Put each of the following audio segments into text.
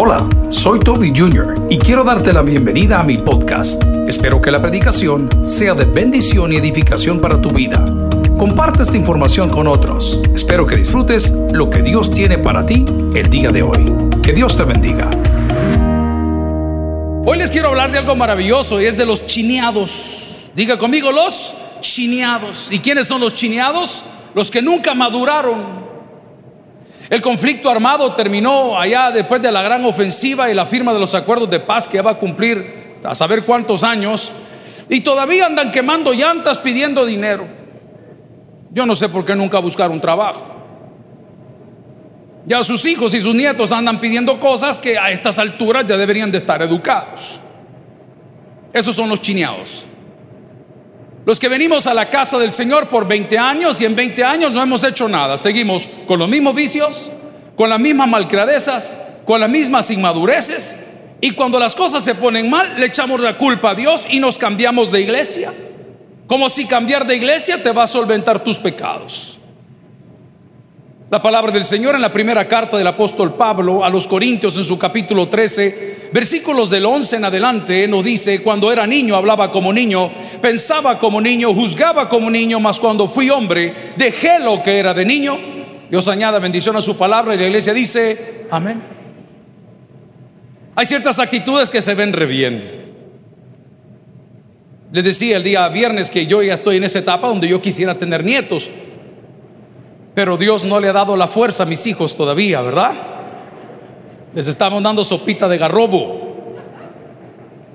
Hola, soy Toby Jr. y quiero darte la bienvenida a mi podcast. Espero que la predicación sea de bendición y edificación para tu vida. Comparte esta información con otros. Espero que disfrutes lo que Dios tiene para ti el día de hoy. Que Dios te bendiga. Hoy les quiero hablar de algo maravilloso y es de los chineados. Diga conmigo los chineados. ¿Y quiénes son los chineados? Los que nunca maduraron. El conflicto armado terminó allá después de la gran ofensiva y la firma de los acuerdos de paz que va a cumplir a saber cuántos años. Y todavía andan quemando llantas pidiendo dinero. Yo no sé por qué nunca buscaron trabajo. Ya sus hijos y sus nietos andan pidiendo cosas que a estas alturas ya deberían de estar educados. Esos son los chineados. Los que venimos a la casa del Señor por 20 años y en 20 años no hemos hecho nada. Seguimos con los mismos vicios, con las mismas malcradezas, con las mismas inmadureces. Y cuando las cosas se ponen mal, le echamos la culpa a Dios y nos cambiamos de iglesia. Como si cambiar de iglesia te va a solventar tus pecados. La palabra del Señor en la primera carta del apóstol Pablo a los Corintios en su capítulo 13, versículos del 11 en adelante, nos dice, cuando era niño hablaba como niño, pensaba como niño, juzgaba como niño, mas cuando fui hombre dejé lo que era de niño. Dios añada bendición a su palabra y la iglesia dice, amén. Hay ciertas actitudes que se ven re bien. Les decía el día viernes que yo ya estoy en esa etapa donde yo quisiera tener nietos. Pero Dios no le ha dado la fuerza a mis hijos todavía, ¿verdad? Les estamos dando sopita de garrobo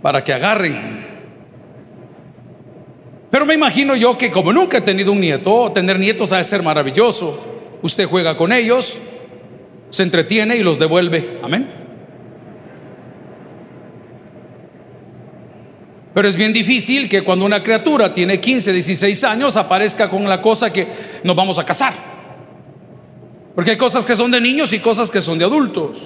para que agarren. Pero me imagino yo que como nunca he tenido un nieto, tener nietos ha de ser maravilloso. Usted juega con ellos, se entretiene y los devuelve. Amén. Pero es bien difícil que cuando una criatura tiene 15, 16 años aparezca con la cosa que nos vamos a casar. Porque hay cosas que son de niños y cosas que son de adultos.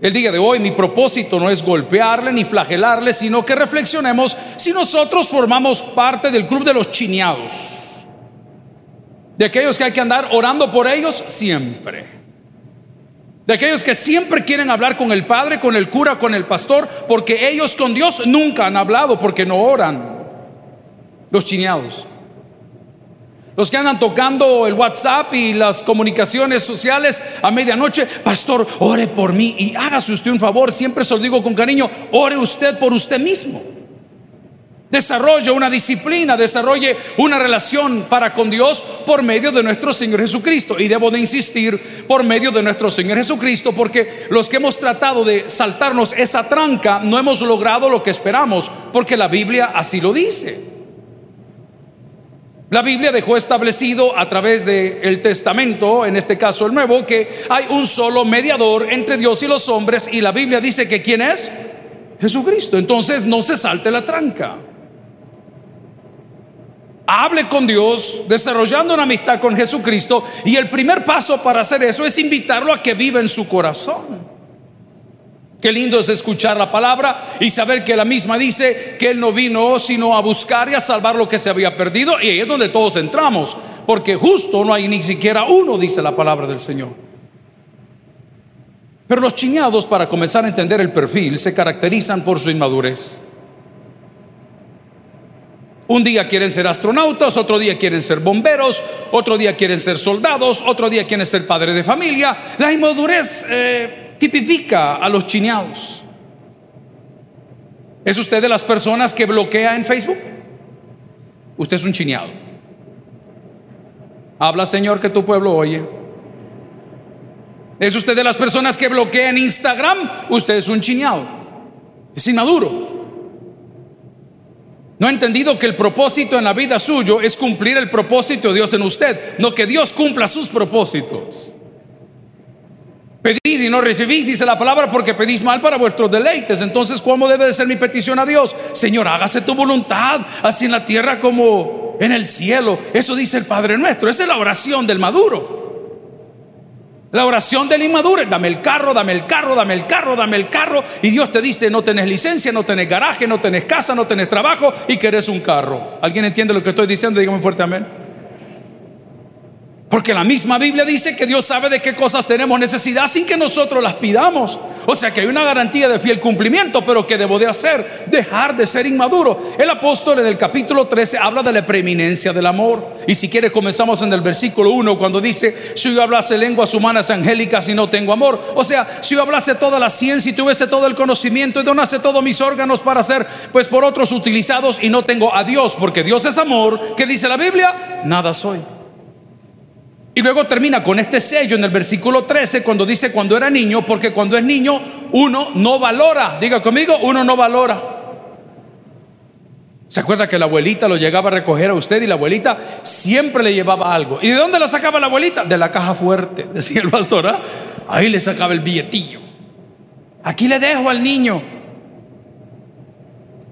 El día de hoy mi propósito no es golpearle ni flagelarle, sino que reflexionemos si nosotros formamos parte del club de los chineados. De aquellos que hay que andar orando por ellos siempre. De aquellos que siempre quieren hablar con el Padre, con el cura, con el pastor, porque ellos con Dios nunca han hablado, porque no oran. Los chineados. Los que andan tocando el WhatsApp y las comunicaciones sociales a medianoche, pastor, ore por mí y hágase usted un favor, siempre se lo digo con cariño, ore usted por usted mismo. Desarrolle una disciplina, desarrolle una relación para con Dios por medio de nuestro Señor Jesucristo. Y debo de insistir por medio de nuestro Señor Jesucristo, porque los que hemos tratado de saltarnos esa tranca no hemos logrado lo que esperamos, porque la Biblia así lo dice. La Biblia dejó establecido a través del Testamento, en este caso el Nuevo, que hay un solo mediador entre Dios y los hombres y la Biblia dice que ¿quién es? Jesucristo. Entonces no se salte la tranca. Hable con Dios, desarrollando una amistad con Jesucristo y el primer paso para hacer eso es invitarlo a que viva en su corazón. Qué lindo es escuchar la palabra y saber que la misma dice que Él no vino sino a buscar y a salvar lo que se había perdido. Y ahí es donde todos entramos, porque justo no hay ni siquiera uno, dice la palabra del Señor. Pero los chiñados, para comenzar a entender el perfil, se caracterizan por su inmadurez. Un día quieren ser astronautas, otro día quieren ser bomberos, otro día quieren ser soldados, otro día quieren ser padre de familia. La inmadurez... Eh, tipifica a los chineados. ¿Es usted de las personas que bloquea en Facebook? Usted es un chineado. Habla, Señor, que tu pueblo oye. ¿Es usted de las personas que bloquea en Instagram? Usted es un chineado. Es inmaduro. No ha entendido que el propósito en la vida suyo es cumplir el propósito de Dios en usted, no que Dios cumpla sus propósitos. Pedid y no recibís, dice la palabra, porque pedís mal para vuestros deleites. Entonces, ¿cómo debe de ser mi petición a Dios? Señor, hágase tu voluntad, así en la tierra como en el cielo. Eso dice el Padre nuestro. Esa es la oración del maduro. La oración del inmaduro, dame el carro, dame el carro, dame el carro, dame el carro. Y Dios te dice, no tenés licencia, no tenés garaje, no tenés casa, no tenés trabajo y querés un carro. ¿Alguien entiende lo que estoy diciendo? Dígame fuerte amén. Porque la misma Biblia dice que Dios sabe de qué cosas tenemos necesidad sin que nosotros las pidamos. O sea que hay una garantía de fiel cumplimiento, pero que debo de hacer? Dejar de ser inmaduro. El apóstol en el capítulo 13 habla de la preeminencia del amor. Y si quiere comenzamos en el versículo 1 cuando dice, si yo hablase lenguas humanas angélicas y no tengo amor. O sea, si yo hablase toda la ciencia y tuviese todo el conocimiento y donase todos mis órganos para ser pues por otros utilizados y no tengo a Dios, porque Dios es amor, ¿qué dice la Biblia? Nada soy. Y luego termina con este sello en el versículo 13 cuando dice cuando era niño, porque cuando es niño uno no valora. Diga conmigo, uno no valora. ¿Se acuerda que la abuelita lo llegaba a recoger a usted y la abuelita siempre le llevaba algo? ¿Y de dónde la sacaba la abuelita? De la caja fuerte, decía el pastor. ¿ah? Ahí le sacaba el billetillo. Aquí le dejo al niño.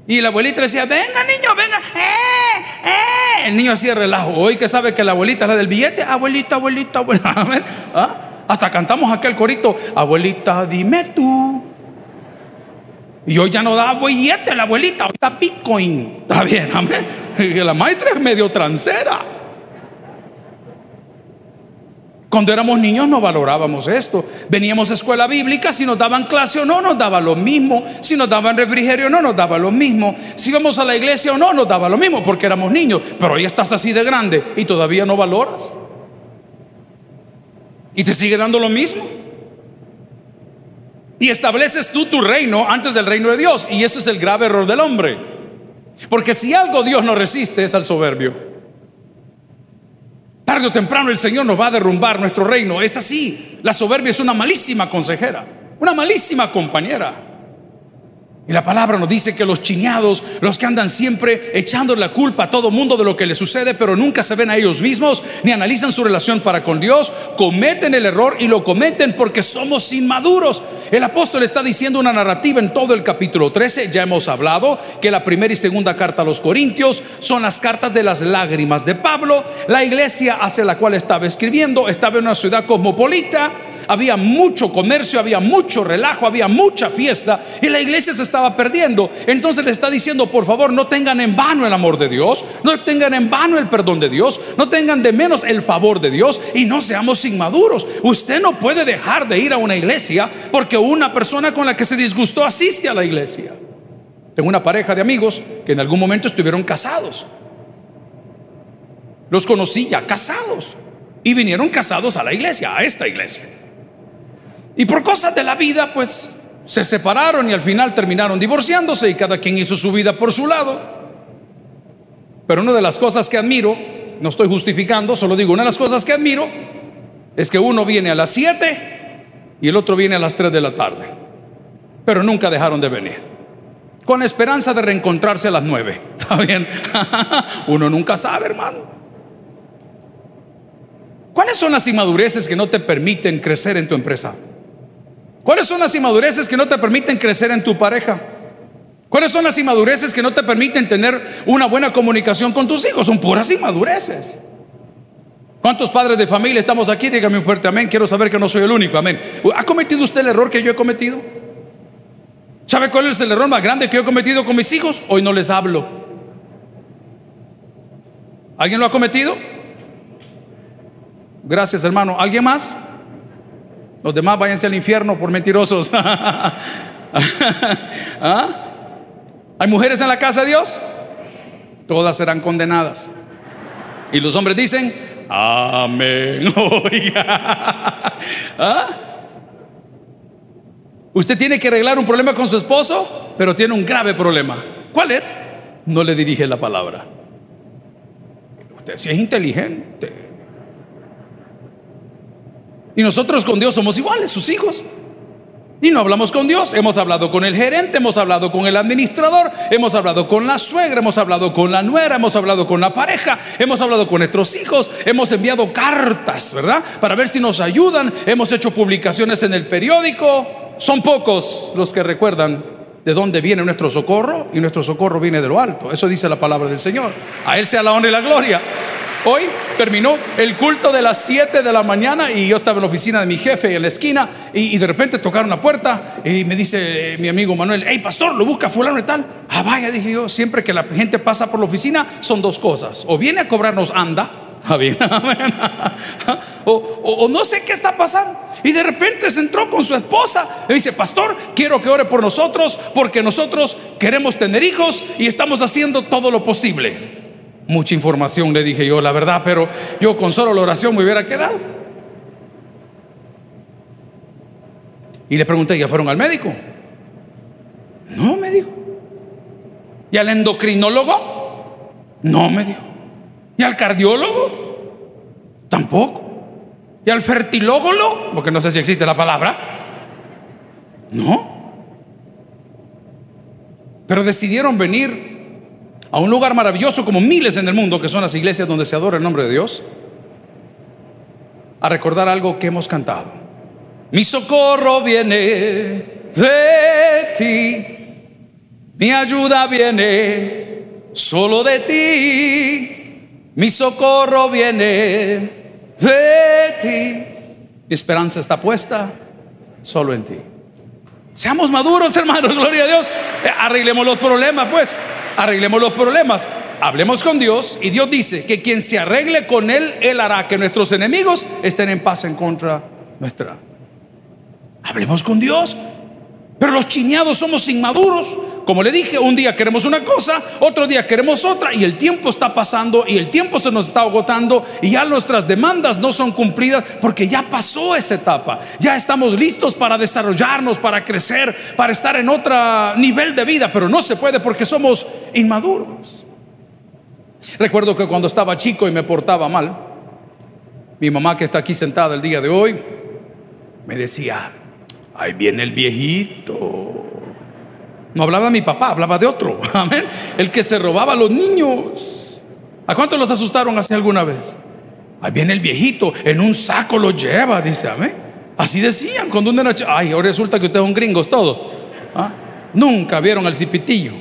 Y la abuelita decía, venga niño, venga. Eh, eh. El niño hacía relajo. Hoy que sabe que la abuelita es la del billete, abuelita, abuelita, abuelita. ¿Ah? Hasta cantamos aquel corito, abuelita, dime tú. Y hoy ya no da billete la abuelita, da Bitcoin. Está bien, amén. La maestra es medio transera. Cuando éramos niños no valorábamos esto. Veníamos a escuela bíblica, si nos daban clase o no, nos daba lo mismo. Si nos daban refrigerio o no, nos daba lo mismo. Si íbamos a la iglesia o no, nos daba lo mismo, porque éramos niños. Pero hoy estás así de grande y todavía no valoras. Y te sigue dando lo mismo. Y estableces tú tu reino antes del reino de Dios. Y eso es el grave error del hombre. Porque si algo Dios no resiste es al soberbio. Tarde o temprano el Señor nos va a derrumbar nuestro reino. Es así. La soberbia es una malísima consejera, una malísima compañera. Y la palabra nos dice que los chiñados, los que andan siempre echando la culpa a todo mundo de lo que les sucede, pero nunca se ven a ellos mismos ni analizan su relación para con Dios, cometen el error y lo cometen porque somos inmaduros. El apóstol está diciendo una narrativa en todo el capítulo 13. Ya hemos hablado que la primera y segunda carta a los Corintios son las cartas de las lágrimas de Pablo. La iglesia hacia la cual estaba escribiendo estaba en una ciudad cosmopolita había mucho comercio, había mucho relajo, había mucha fiesta y la iglesia se estaba perdiendo. Entonces le está diciendo, por favor, no tengan en vano el amor de Dios, no tengan en vano el perdón de Dios, no tengan de menos el favor de Dios y no seamos inmaduros. Usted no puede dejar de ir a una iglesia porque una persona con la que se disgustó asiste a la iglesia. Tengo una pareja de amigos que en algún momento estuvieron casados. Los conocí ya casados y vinieron casados a la iglesia, a esta iglesia. Y por cosas de la vida, pues se separaron y al final terminaron divorciándose y cada quien hizo su vida por su lado. Pero una de las cosas que admiro, no estoy justificando, solo digo, una de las cosas que admiro es que uno viene a las 7 y el otro viene a las 3 de la tarde. Pero nunca dejaron de venir. Con la esperanza de reencontrarse a las 9. ¿Está bien? uno nunca sabe, hermano. ¿Cuáles son las inmadureces que no te permiten crecer en tu empresa? ¿Cuáles son las inmadureces que no te permiten crecer en tu pareja? ¿Cuáles son las inmadureces que no te permiten tener una buena comunicación con tus hijos? Son puras inmadureces. ¿Cuántos padres de familia estamos aquí? Dígame un fuerte amén. Quiero saber que no soy el único. Amén. ¿Ha cometido usted el error que yo he cometido? ¿Sabe cuál es el error más grande que yo he cometido con mis hijos? Hoy no les hablo. ¿Alguien lo ha cometido? Gracias, hermano. ¿Alguien más? Los demás váyanse al infierno por mentirosos. ¿Ah? ¿Hay mujeres en la casa de Dios? Todas serán condenadas. Y los hombres dicen, amén. ¿Ah? Usted tiene que arreglar un problema con su esposo, pero tiene un grave problema. ¿Cuál es? No le dirige la palabra. Usted sí es inteligente. Y nosotros con Dios somos iguales, sus hijos. Y no hablamos con Dios, hemos hablado con el gerente, hemos hablado con el administrador, hemos hablado con la suegra, hemos hablado con la nuera, hemos hablado con la pareja, hemos hablado con nuestros hijos, hemos enviado cartas, ¿verdad? Para ver si nos ayudan, hemos hecho publicaciones en el periódico. Son pocos los que recuerdan de dónde viene nuestro socorro y nuestro socorro viene de lo alto. Eso dice la palabra del Señor. A Él sea la honra y la gloria. Hoy terminó el culto de las 7 de la mañana y yo estaba en la oficina de mi jefe en la esquina y, de repente tocaron la puerta y me dice mi amigo Manuel, hey pastor, lo busca fulano y tal. Ah, vaya, dije yo, siempre que la gente pasa por la oficina son dos cosas. O viene a cobrarnos anda o, no sé qué está pasando. Y de repente se entró con su esposa y dice, pastor, quiero que ore por nosotros porque nosotros queremos tener hijos y estamos haciendo todo lo posible. Mucha información le dije yo, la verdad, pero yo con solo la oración me hubiera quedado. Y le pregunté, ¿ya fueron al médico? No, me dijo. ¿Y al endocrinólogo? No, me dijo. ¿Y al cardiólogo? Tampoco. ¿Y al fertilógolo? Porque no sé si existe la palabra. No. Pero decidieron venir a un lugar maravilloso como miles en el mundo, que son las iglesias donde se adora el nombre de Dios, a recordar algo que hemos cantado. Mi socorro viene de ti, mi ayuda viene solo de ti. Mi socorro viene de ti. Mi esperanza está puesta solo en ti. Seamos maduros, hermanos, gloria a Dios. Eh, arreglemos los problemas, pues. Arreglemos los problemas. Hablemos con Dios y Dios dice que quien se arregle con Él, Él hará que nuestros enemigos estén en paz en contra nuestra. Hablemos con Dios. Pero los chiñados somos inmaduros. Como le dije, un día queremos una cosa, otro día queremos otra y el tiempo está pasando y el tiempo se nos está agotando y ya nuestras demandas no son cumplidas porque ya pasó esa etapa. Ya estamos listos para desarrollarnos, para crecer, para estar en otro nivel de vida, pero no se puede porque somos inmaduros. Recuerdo que cuando estaba chico y me portaba mal, mi mamá que está aquí sentada el día de hoy, me decía, Ahí viene el viejito. No hablaba de mi papá, hablaba de otro. Amén. El que se robaba a los niños. ¿A cuántos los asustaron así alguna vez? Ahí viene el viejito, en un saco lo lleva, dice, amén. Así decían cuando uno era Ay, ahora resulta que ustedes son gringos todos. ¿Ah? Nunca vieron al cipitillo.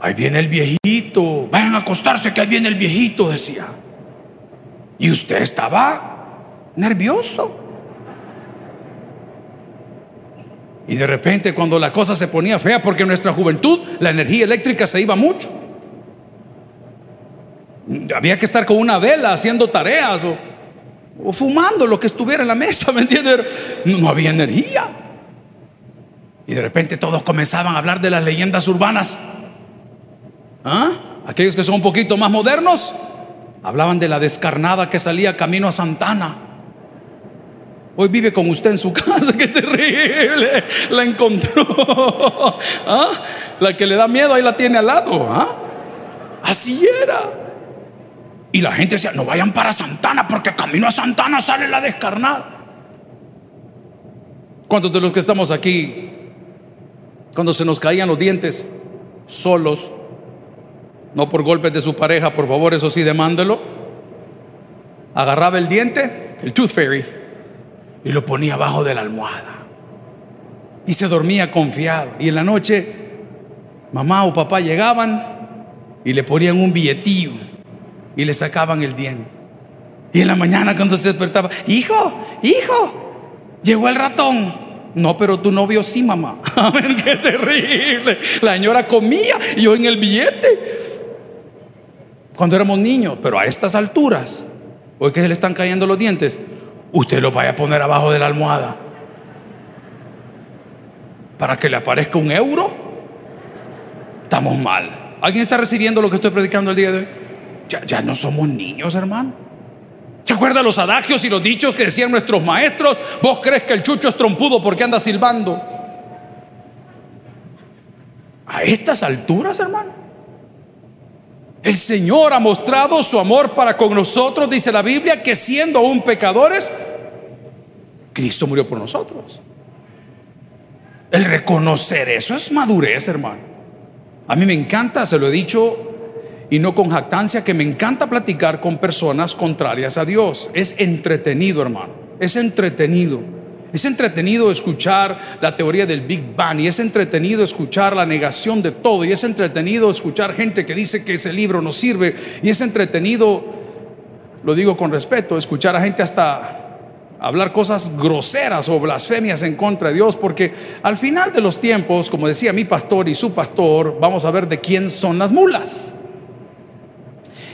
Ahí viene el viejito. Vayan a acostarse que ahí viene el viejito, decía. Y usted estaba nervioso. Y de repente cuando la cosa se ponía fea, porque en nuestra juventud la energía eléctrica se iba mucho. Había que estar con una vela haciendo tareas o, fumando lo que estuviera en la mesa, ¿me entiendes? No, había energía. Y de repente todos comenzaban a hablar de las leyendas urbanas. ¿Ah? Aquellos que son un poquito más modernos hablaban de la descarnada que salía camino a Santana. Hoy vive con usted en su casa, qué terrible. La encontró. ¿Ah? La que le da miedo ahí la tiene al lado. ¿Ah? Así era. Y la gente decía, no vayan para Santana porque camino a Santana sale la descarnada. ¿Cuántos de los que estamos aquí, cuando se nos caían los dientes, solos, no por golpes de su pareja, por favor, eso sí, demándelo, agarraba el diente, el tooth fairy, y lo ponía abajo de la almohada. Y se dormía confiado. Y en la noche, mamá o papá llegaban y le ponían un billetillo y le sacaban el diente. Y en la mañana cuando se despertaba, hijo, hijo, llegó el ratón. No, pero tu novio sí, mamá. Amén, qué terrible. La señora comía y yo en el billete. Cuando éramos niños, pero a estas alturas, hoy que se le están cayendo los dientes, usted lo vaya a poner abajo de la almohada para que le aparezca un euro. Estamos mal. ¿Alguien está recibiendo lo que estoy predicando el día de hoy? Ya, ya no somos niños, hermano. ¿Se acuerda los adagios y los dichos que decían nuestros maestros? ¿Vos crees que el chucho es trompudo porque anda silbando? A estas alturas, hermano. El Señor ha mostrado su amor para con nosotros, dice la Biblia, que siendo aún pecadores, Cristo murió por nosotros. El reconocer eso es madurez, hermano. A mí me encanta, se lo he dicho y no con jactancia, que me encanta platicar con personas contrarias a Dios. Es entretenido, hermano. Es entretenido. Es entretenido escuchar la teoría del Big Bang y es entretenido escuchar la negación de todo y es entretenido escuchar gente que dice que ese libro no sirve y es entretenido, lo digo con respeto, escuchar a gente hasta hablar cosas groseras o blasfemias en contra de Dios, porque al final de los tiempos, como decía mi pastor y su pastor, vamos a ver de quién son las mulas.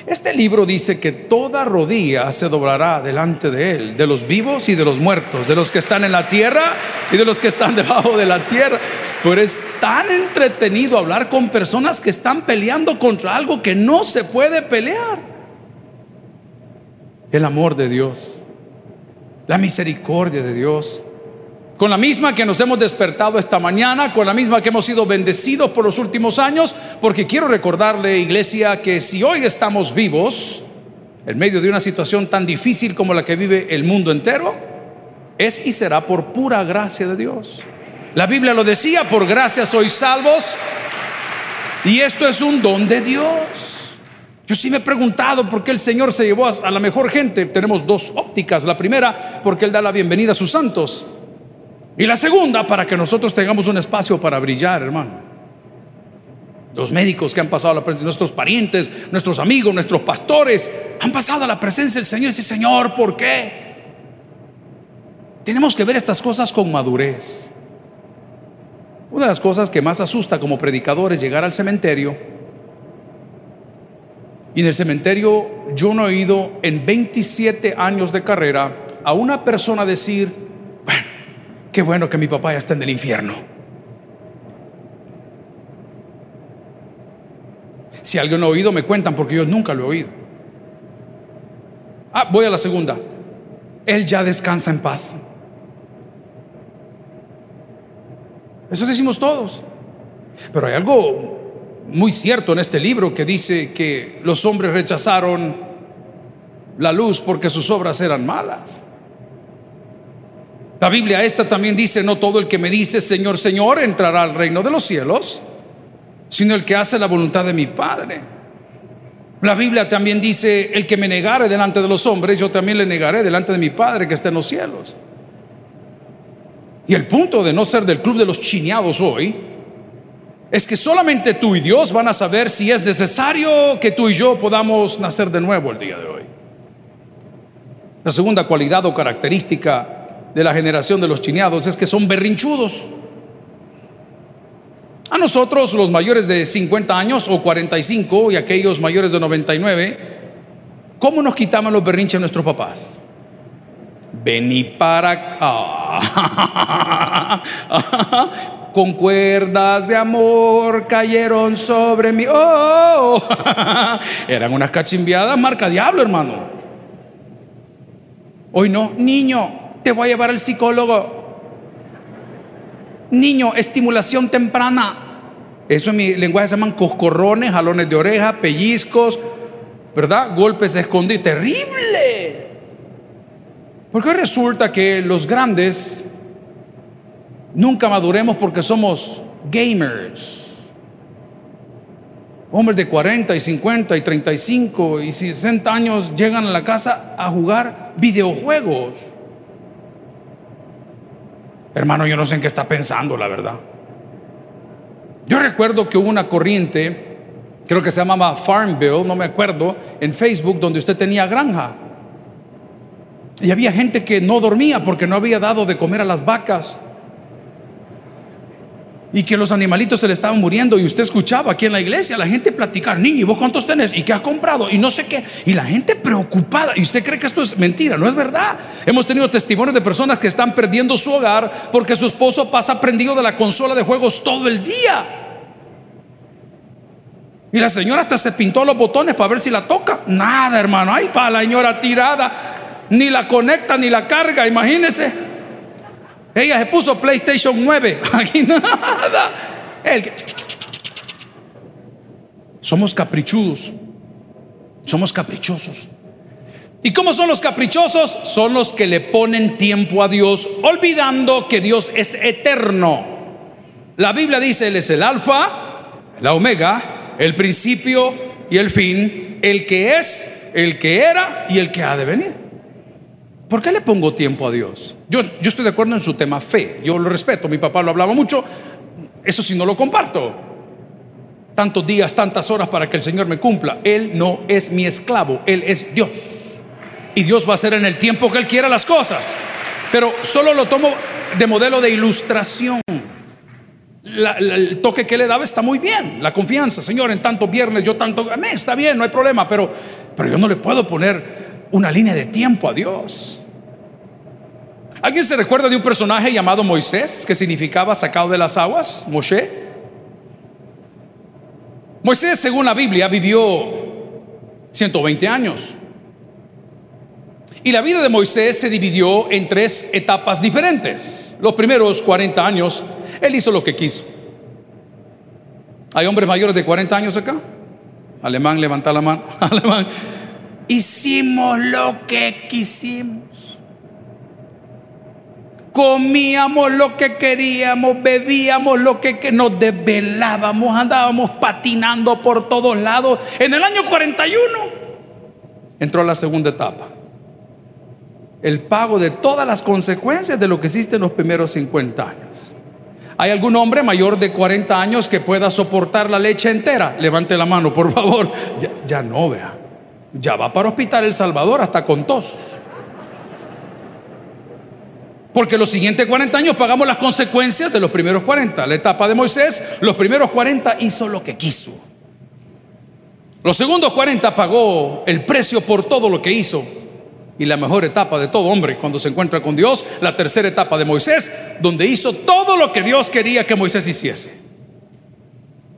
Este libro dice que toda rodilla se doblará delante de él, de los vivos y de los muertos, de los que están en la tierra y de los que están debajo de la tierra. Pero es tan entretenido hablar con personas que están peleando contra algo que no se puede pelear. El amor de Dios, la misericordia de Dios, con la misma que nos hemos despertado esta mañana, con la misma que hemos sido bendecidos por los últimos años, porque quiero recordarle, iglesia, que si hoy estamos vivos, en medio de una situación tan difícil como la que vive el mundo entero, es y será por pura gracia de Dios. La Biblia lo decía, por gracia sois salvos, y esto es un don de Dios. Yo sí me he preguntado por qué el Señor se llevó a, la mejor gente. Tenemos dos ópticas. La primera, porque Él da la bienvenida a sus santos. Y la segunda, para que nosotros tengamos un espacio para brillar, hermano. Los médicos que han pasado a la presencia, nuestros parientes, nuestros amigos, nuestros pastores, han pasado a la presencia del Señor dicen, Señor, ¿por qué? Tenemos que ver estas cosas con madurez. Una de las cosas que más asusta como predicador es llegar al cementerio. Y en el cementerio yo no he oído en 27 años de carrera a una persona decir, Qué bueno que mi papá ya está en el infierno. Si alguien no ha oído, me cuentan porque yo nunca lo he oído. Ah, voy a la segunda. Él ya descansa en paz. Eso decimos todos. Pero hay algo muy cierto en este libro que dice que los hombres rechazaron la luz porque sus obras eran malas. La Biblia esta también dice, no todo el que me dice Señor, Señor entrará al reino de los cielos, sino el que hace la voluntad de mi Padre. La Biblia también dice, el que me negare delante de los hombres, yo también le negaré delante de mi Padre que está en los cielos. Y el punto de no ser del club de los chineados hoy es que solamente tú y Dios van a saber si es necesario que tú y yo podamos nacer de nuevo el día de hoy. La segunda cualidad o característica de la generación de los chineados es que son berrinchudos. A nosotros, los mayores de 50 años o 45 y aquellos mayores de 99, ¿cómo nos quitaban los berrinches nuestros papás? Vení para Con cuerdas de amor cayeron sobre mí. Oh, eran unas cachimbiadas marca diablo, hermano. Hoy no, niño, te voy a llevar al psicólogo. Niño, estimulación temprana. Eso en mi lenguaje se llaman coscorrones, jalones de oreja, pellizcos, ¿verdad? Golpes escondidos. Terrible. Porque resulta que los grandes nunca maduremos porque somos gamers. Hombres de 40 y 50 y 35 y 60 años llegan a la casa a jugar videojuegos. Hermano, yo no sé en qué está pensando, la verdad. Yo recuerdo que hubo una corriente, creo que se llamaba Farm Bill, no me acuerdo, en Facebook donde usted tenía granja. Y había gente que no dormía porque no había dado de comer a las vacas y que los animalitos se le estaban muriendo y usted escuchaba aquí en la iglesia la gente platicar, niño, ¿y vos cuántos tenés? ¿Y qué has comprado? Y no sé qué. Y la gente preocupada. Y usted cree que esto es mentira, no es verdad. Hemos tenido testimonios de personas que están perdiendo su hogar porque su esposo pasa prendido de la consola de juegos todo el día. Y la señora hasta se pintó los botones para ver si la toca. Nada, hermano. Ay, para la señora tirada. Ni la conecta ni la carga, imagínese. Ella se puso PlayStation 9. Aquí nada. Somos caprichudos. Somos caprichosos. ¿Y cómo son los caprichosos? Son los que le ponen tiempo a Dios, olvidando que Dios es eterno. La Biblia dice, Él es el alfa, la omega, el principio y el fin, el que es, el que era y el que ha de venir. ¿Por qué le pongo tiempo a Dios? Yo, yo estoy de acuerdo en su tema fe, yo lo respeto, mi papá lo hablaba mucho, eso sí no lo comparto. Tantos días, tantas horas para que el Señor me cumpla. Él no es mi esclavo, Él es Dios. Y Dios va a hacer en el tiempo que Él quiera las cosas. Pero solo lo tomo de modelo de ilustración. el toque que le daba está muy bien, la confianza, Señor, en tanto viernes, yo tanto, está bien, no hay problema, pero, pero yo no le puedo poner una línea de tiempo a Dios. ¿Alguien se recuerda de un personaje llamado Moisés, que significaba sacado de las aguas? Moshe. Moisés, según la Biblia, vivió 120 años. Y la vida de Moisés se dividió en tres etapas diferentes. Los primeros 40 años, él hizo lo que quiso. ¿Hay hombres mayores de 40 años acá? Alemán, levanta la mano. Alemán. Hicimos lo que quisimos. Comíamos lo que queríamos, bebíamos lo que, nos desvelábamos, andábamos patinando por todos lados. En el año 41 entró la segunda etapa. El pago de todas las consecuencias de lo que hiciste en los primeros 50 años. ¿Hay algún hombre mayor de 40 años que pueda soportar la leche entera? Levante la mano, por favor. Ya, ya no, vea. Ya va para Hospital El Salvador hasta con tos. Porque los siguientes 40 años pagamos las consecuencias de los primeros 40. La etapa de Moisés, los primeros 40 hizo lo que quiso. Los segundos 40 pagó el precio por todo lo que hizo. Y la mejor etapa de todo hombre cuando se encuentra con Dios, la tercera etapa de Moisés, donde hizo todo lo que Dios quería que Moisés hiciese.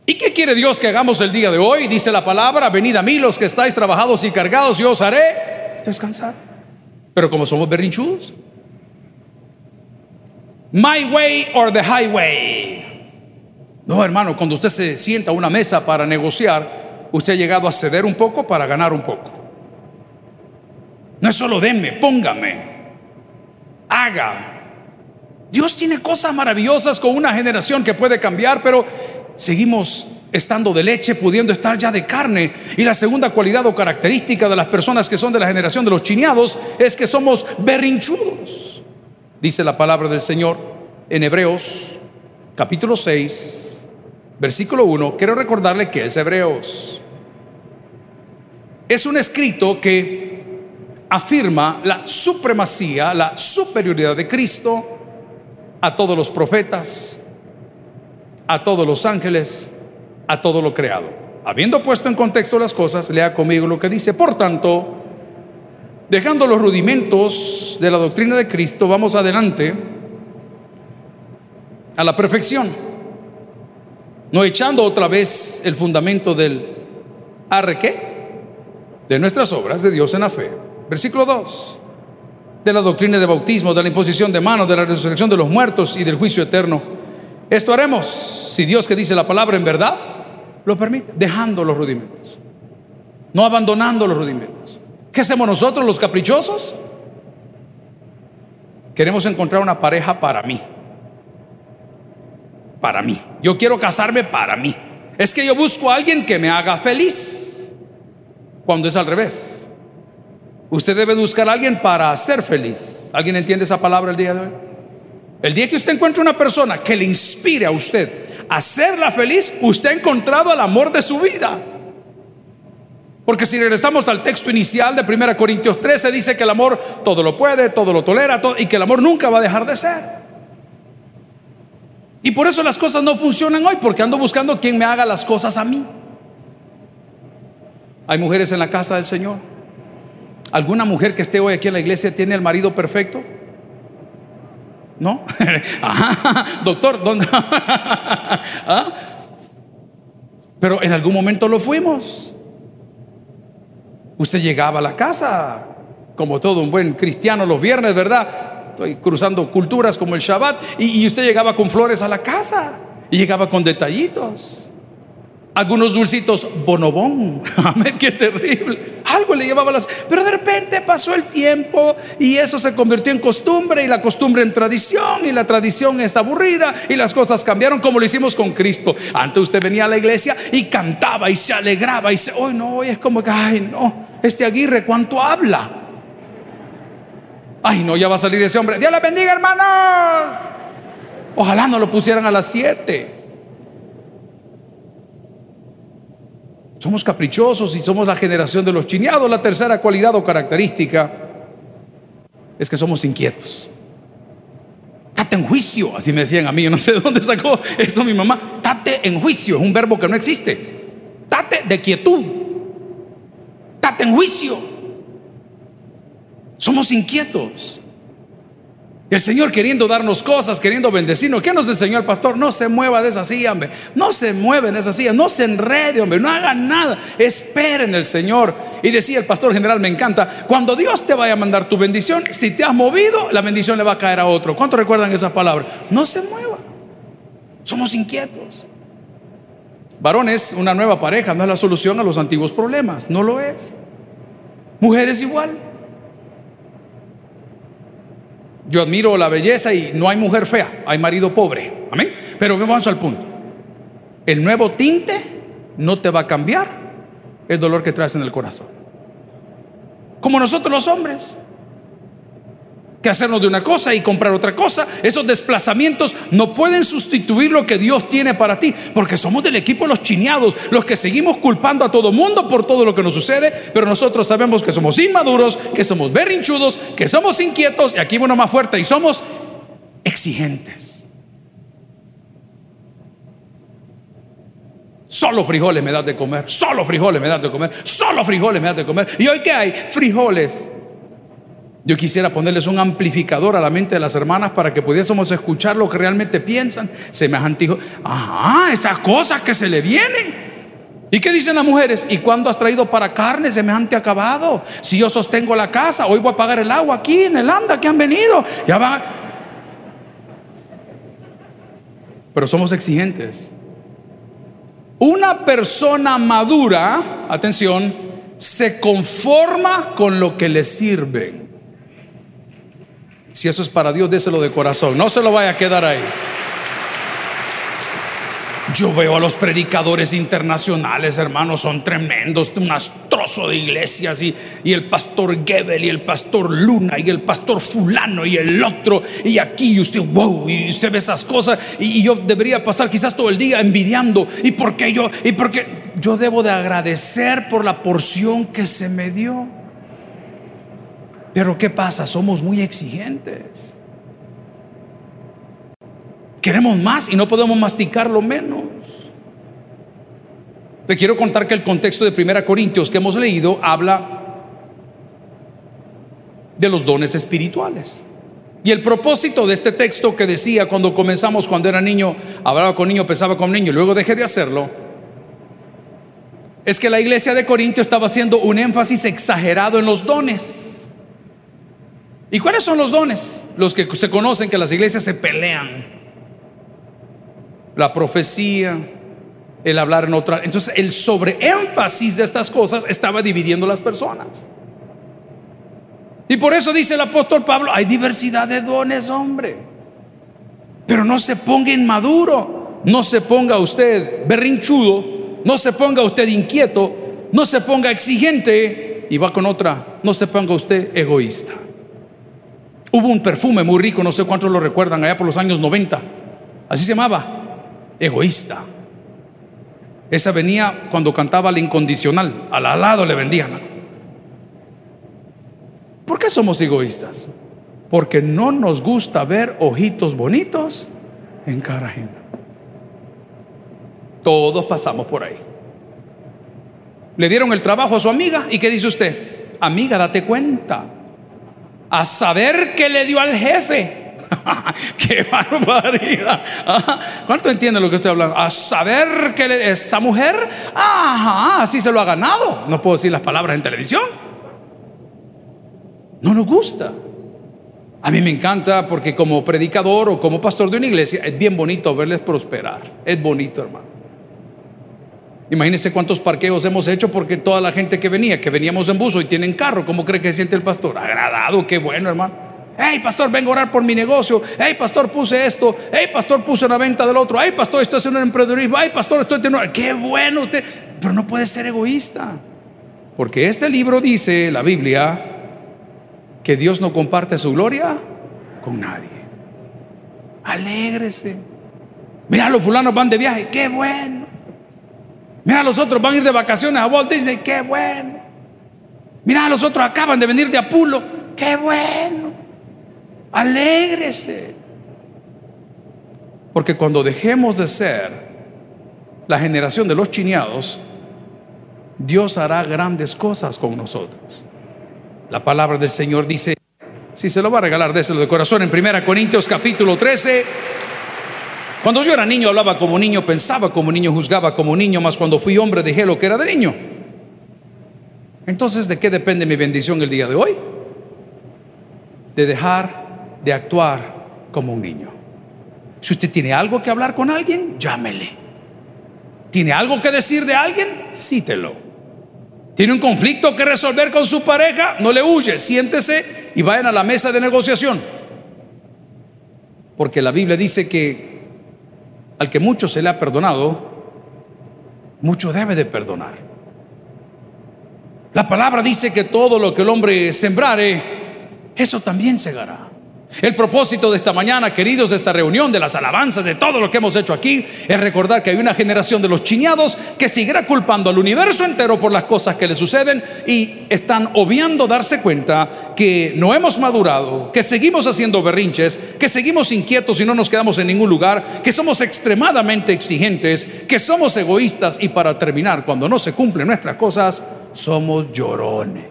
¿Y qué quiere Dios que hagamos el día de hoy? Dice la palabra, venid a mí los que estáis trabajados y cargados, yo os haré descansar. Pero como somos berrinchudos, My way or the highway. No, hermano, cuando usted se sienta a una mesa para negociar, usted ha llegado a ceder un poco para ganar un poco. No es solo denme, póngame, haga. Dios tiene cosas maravillosas con una generación que puede cambiar, pero seguimos estando de leche, pudiendo estar ya de carne. Y la segunda cualidad o característica de las personas que son de la generación de los chineados es que somos berrinchudos dice la palabra del Señor en Hebreos capítulo 6, versículo 1. Quiero recordarle que es Hebreos. Es un escrito que afirma la supremacía, la superioridad de Cristo a todos los profetas, a todos los ángeles, a todo lo creado. Habiendo puesto en contexto las cosas, lea conmigo lo que dice. Por tanto, Dejando los rudimentos de la doctrina de Cristo, vamos adelante a la perfección, no echando otra vez el fundamento del arreque de nuestras obras de Dios en la fe. Versículo 2 de la doctrina de bautismo, de la imposición de manos, de la resurrección de los muertos y del juicio eterno. Esto haremos si Dios que dice la palabra en verdad lo permite, dejando los rudimentos, no abandonando los rudimentos. ¿Qué hacemos nosotros los caprichosos? Queremos encontrar una pareja para mí. Para mí. Yo quiero casarme para mí. Es que yo busco a alguien que me haga feliz. Cuando es al revés. Usted debe buscar a alguien para ser feliz. ¿Alguien entiende esa palabra el día de hoy? El día que usted encuentre una persona que le inspire a usted a hacerla feliz, usted ha encontrado el amor de su vida. Porque si regresamos al texto inicial de 1 Corintios 13, dice que el amor todo lo puede, todo lo tolera, y que el amor nunca va a dejar de ser. Y por eso las cosas no funcionan hoy, porque ando buscando quien me haga las cosas a mí. Hay mujeres en la casa del Señor. ¿Alguna mujer que esté hoy aquí en la iglesia tiene el marido perfecto? ¿No? doctor, ¿dónde? ¿Ah? Pero en algún momento lo fuimos. Usted llegaba a la casa, como todo un buen cristiano los viernes, ¿verdad? Estoy cruzando culturas como el Shabbat, y, usted llegaba con flores a la casa, y llegaba con detallitos. Algunos dulcitos, bonobón, amén, qué terrible. Algo le llevaba las. Pero de repente pasó el tiempo y eso se convirtió en costumbre y la costumbre en tradición y la tradición es aburrida y las cosas cambiaron como lo hicimos con Cristo. Antes usted venía a la iglesia y cantaba y se alegraba y se. Hoy no, hoy es como que, ay, no este Aguirre cuánto habla. Ay, no, ya va a salir ese hombre. Dios le bendiga, hermanos. Ojalá no lo pusieran a las siete. Somos caprichosos y somos la generación de los chineados. La tercera cualidad o característica es que somos inquietos. Tate en juicio, así me decían a mí, yo no sé de dónde sacó eso mi mamá, tate en juicio, es un verbo que no existe, tate de quietud, tate en juicio. Somos inquietos. El Señor queriendo darnos cosas, queriendo bendecirnos. ¿Qué nos enseñó el pastor? No se mueva de esa silla, hombre. No se mueva en esa silla. No se enrede, hombre. No haga nada. Esperen el Señor. Y decía el pastor general, me encanta. Cuando Dios te vaya a mandar tu bendición, si te has movido, la bendición le va a caer a otro. ¿Cuántos recuerdan esas palabras? No se mueva. Somos inquietos. Varones, una nueva pareja no es la solución a los antiguos problemas. No lo es. Mujeres igual. Yo admiro la belleza y no hay mujer fea, hay marido pobre. Amén. Pero vamos al punto. El nuevo tinte no te va a cambiar el dolor que traes en el corazón. Como nosotros los hombres que hacernos de una cosa y comprar otra cosa. Esos desplazamientos no pueden sustituir lo que Dios tiene para ti, porque somos del equipo de los chineados, los que seguimos culpando a todo mundo por todo lo que nos sucede, pero nosotros sabemos que somos inmaduros, que somos berrinchudos, que somos inquietos, y aquí bueno más fuerte, y somos exigentes. Solo frijoles me das de comer, solo frijoles me das de comer, solo frijoles me das de comer. ¿Y hoy qué hay? Frijoles yo quisiera ponerles un amplificador a la mente de las hermanas para que pudiésemos escuchar lo que realmente piensan. Semejante hijo. Ajá, esas cosas que se le vienen. ¿Y qué dicen las mujeres? ¿Y cuándo has traído para carne semejante acabado? Si yo sostengo la casa, hoy voy a pagar el agua aquí en el anda que han venido. Ya va. Pero somos exigentes. Una persona madura, atención, se conforma con lo que le sirve. Si eso es para Dios, déselo de corazón. No se lo vaya a quedar ahí. Yo veo a los predicadores internacionales, hermanos, son tremendos, un astrozo de iglesias y, y, el pastor Gebel y el pastor Luna y el pastor fulano y el otro y aquí y usted, wow, y usted ve esas cosas y, y yo debería pasar quizás todo el día envidiando y porque yo, y porque yo debo de agradecer por la porción que se me dio. Pero ¿qué pasa? Somos muy exigentes. Queremos más y no podemos masticarlo menos. Le quiero contar que el contexto de 1 Corintios que hemos leído habla de los dones espirituales. Y el propósito de este texto que decía cuando comenzamos, cuando era niño, hablaba con niño, pensaba con niño, luego dejé de hacerlo, es que la iglesia de Corintios estaba haciendo un énfasis exagerado en los dones. ¿Y cuáles son los dones? Los que se conocen que las iglesias se pelean. La profecía, el hablar en otra. Entonces el sobreénfasis de estas cosas estaba dividiendo las personas. Y por eso dice el apóstol Pablo, hay diversidad de dones, hombre. Pero no se ponga inmaduro, no se ponga usted berrinchudo, no se ponga usted inquieto, no se ponga exigente y va con otra, no se ponga usted egoísta. Hubo un perfume muy rico, no sé cuántos lo recuerdan, allá por los años 90. Así se llamaba, egoísta. Esa venía cuando cantaba la incondicional, al lado le vendían. ¿Por qué somos egoístas? Porque no nos gusta ver ojitos bonitos en cara ajena. Todos pasamos por ahí. Le dieron el trabajo a su amiga y ¿qué dice usted? Amiga, date cuenta a saber qué le dio al jefe. ¡Qué barbaridad! ¿Cuánto entiende lo que estoy hablando? A saber que le, esta mujer, ajá, así se lo ha ganado. No puedo decir las palabras en televisión. No nos gusta. A mí me encanta porque como predicador o como pastor de una iglesia es bien bonito verles prosperar. Es bonito, hermano. Imagínense cuántos parqueos hemos hecho porque toda la gente que venía, que veníamos en buzo y tienen carro, ¿cómo cree que se siente el pastor? Agradado, qué bueno, hermano. Hey, pastor, vengo a orar por mi negocio. Hey, pastor, puse esto. Hey, pastor, puse una venta del otro. Hey, pastor, estoy haciendo un emprendedurismo. Hey, pastor, estoy teniendo. Qué bueno usted. Pero no puede ser egoísta. Porque este libro dice, la Biblia, que Dios no comparte su gloria con nadie. Alégrese. Mira, los fulanos van de viaje. Qué bueno. Mira, los otros van a ir de vacaciones a Walt Disney, qué bueno. Mira, los otros acaban de venir de Apulo, qué bueno. Alégrese. Porque cuando dejemos de ser la generación de los chineados, Dios hará grandes cosas con nosotros. La palabra del Señor dice, si se lo va a regalar, déselo de corazón en 1 Corintios capítulo 13. Cuando yo era niño hablaba como niño, pensaba como niño, juzgaba como niño, mas cuando fui hombre dejé lo que era de niño. Entonces, ¿de qué depende mi bendición el día de hoy? De dejar de actuar como un niño. Si usted tiene algo que hablar con alguien, llámele. ¿Tiene algo que decir de alguien? Cítelo. ¿Tiene un conflicto que resolver con su pareja? No le huye, siéntese y vayan a la mesa de negociación. Porque la Biblia dice que al que mucho se le ha perdonado, mucho debe de perdonar. La palabra dice que todo lo que el hombre sembrare, eso también segará. El propósito de esta mañana, queridos, de esta reunión, de las alabanzas, de todo lo que hemos hecho aquí, es recordar que hay una generación de los chiñados que seguirá culpando al universo entero por las cosas que le suceden y están obviando darse cuenta que no hemos madurado, que seguimos haciendo berrinches, que seguimos inquietos y no nos quedamos en ningún lugar, que somos extremadamente exigentes, que somos egoístas y para terminar, cuando no se cumplen nuestras cosas, somos llorones.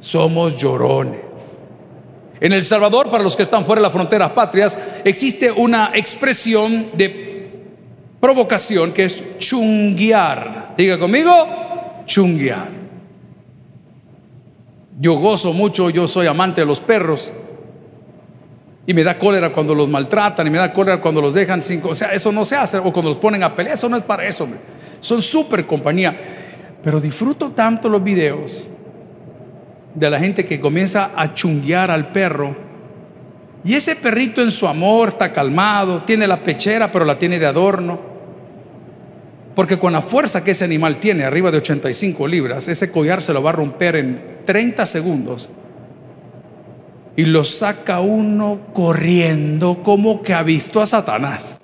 Somos llorones. En El Salvador, para los que están fuera de las fronteras patrias, existe una expresión de provocación que es chunguear. Diga conmigo, chunguear. Yo gozo mucho, yo soy amante de los perros. Y me da cólera cuando los maltratan, y me da cólera cuando los dejan sin... O sea, eso no se hace, o cuando los ponen a pelear, eso no es para eso. Son súper compañía. Pero disfruto tanto los videos de la gente que comienza a chunguear al perro. Y ese perrito en su amor está calmado, tiene la pechera, pero la tiene de adorno. Porque con la fuerza que ese animal tiene, arriba de 85 libras, ese collar se lo va a romper en 30 segundos. Y lo saca uno corriendo como que ha visto a Satanás.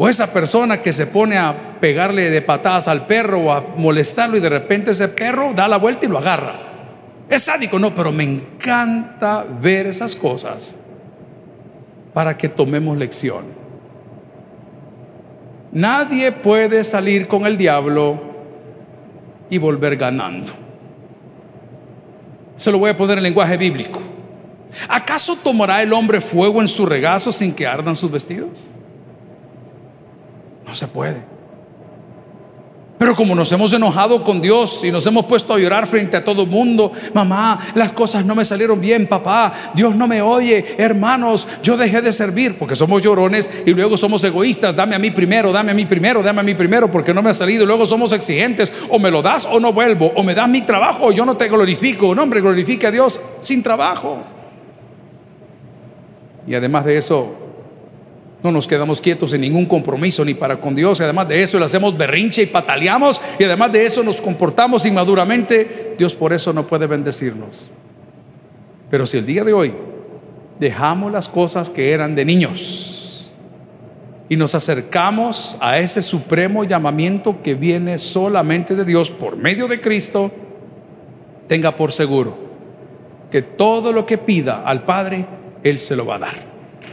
O esa persona que se pone a pegarle de patadas al perro o a molestarlo y de repente ese perro da la vuelta y lo agarra. Es sádico, no, pero me encanta ver esas cosas para que tomemos lección. Nadie puede salir con el diablo y volver ganando. Se lo voy a poner en lenguaje bíblico. ¿Acaso tomará el hombre fuego en su regazo sin que ardan sus vestidos? No se puede. Pero como nos hemos enojado con Dios y nos hemos puesto a llorar frente a todo el mundo, mamá, las cosas no me salieron bien, papá, Dios no me oye, hermanos, yo dejé de servir porque somos llorones y luego somos egoístas, dame a mí primero, dame a mí primero, dame a mí primero porque no me ha salido y luego somos exigentes, o me lo das o no vuelvo, o me das mi trabajo o yo no te glorifico, no hombre, glorifique a Dios sin trabajo. Y además de eso, no nos quedamos quietos en ningún compromiso ni para con Dios. Y además de eso le hacemos berrinche y pataleamos. Y además de eso nos comportamos inmaduramente. Dios por eso no puede bendecirnos. Pero si el día de hoy dejamos las cosas que eran de niños y nos acercamos a ese supremo llamamiento que viene solamente de Dios por medio de Cristo, tenga por seguro que todo lo que pida al Padre, Él se lo va a dar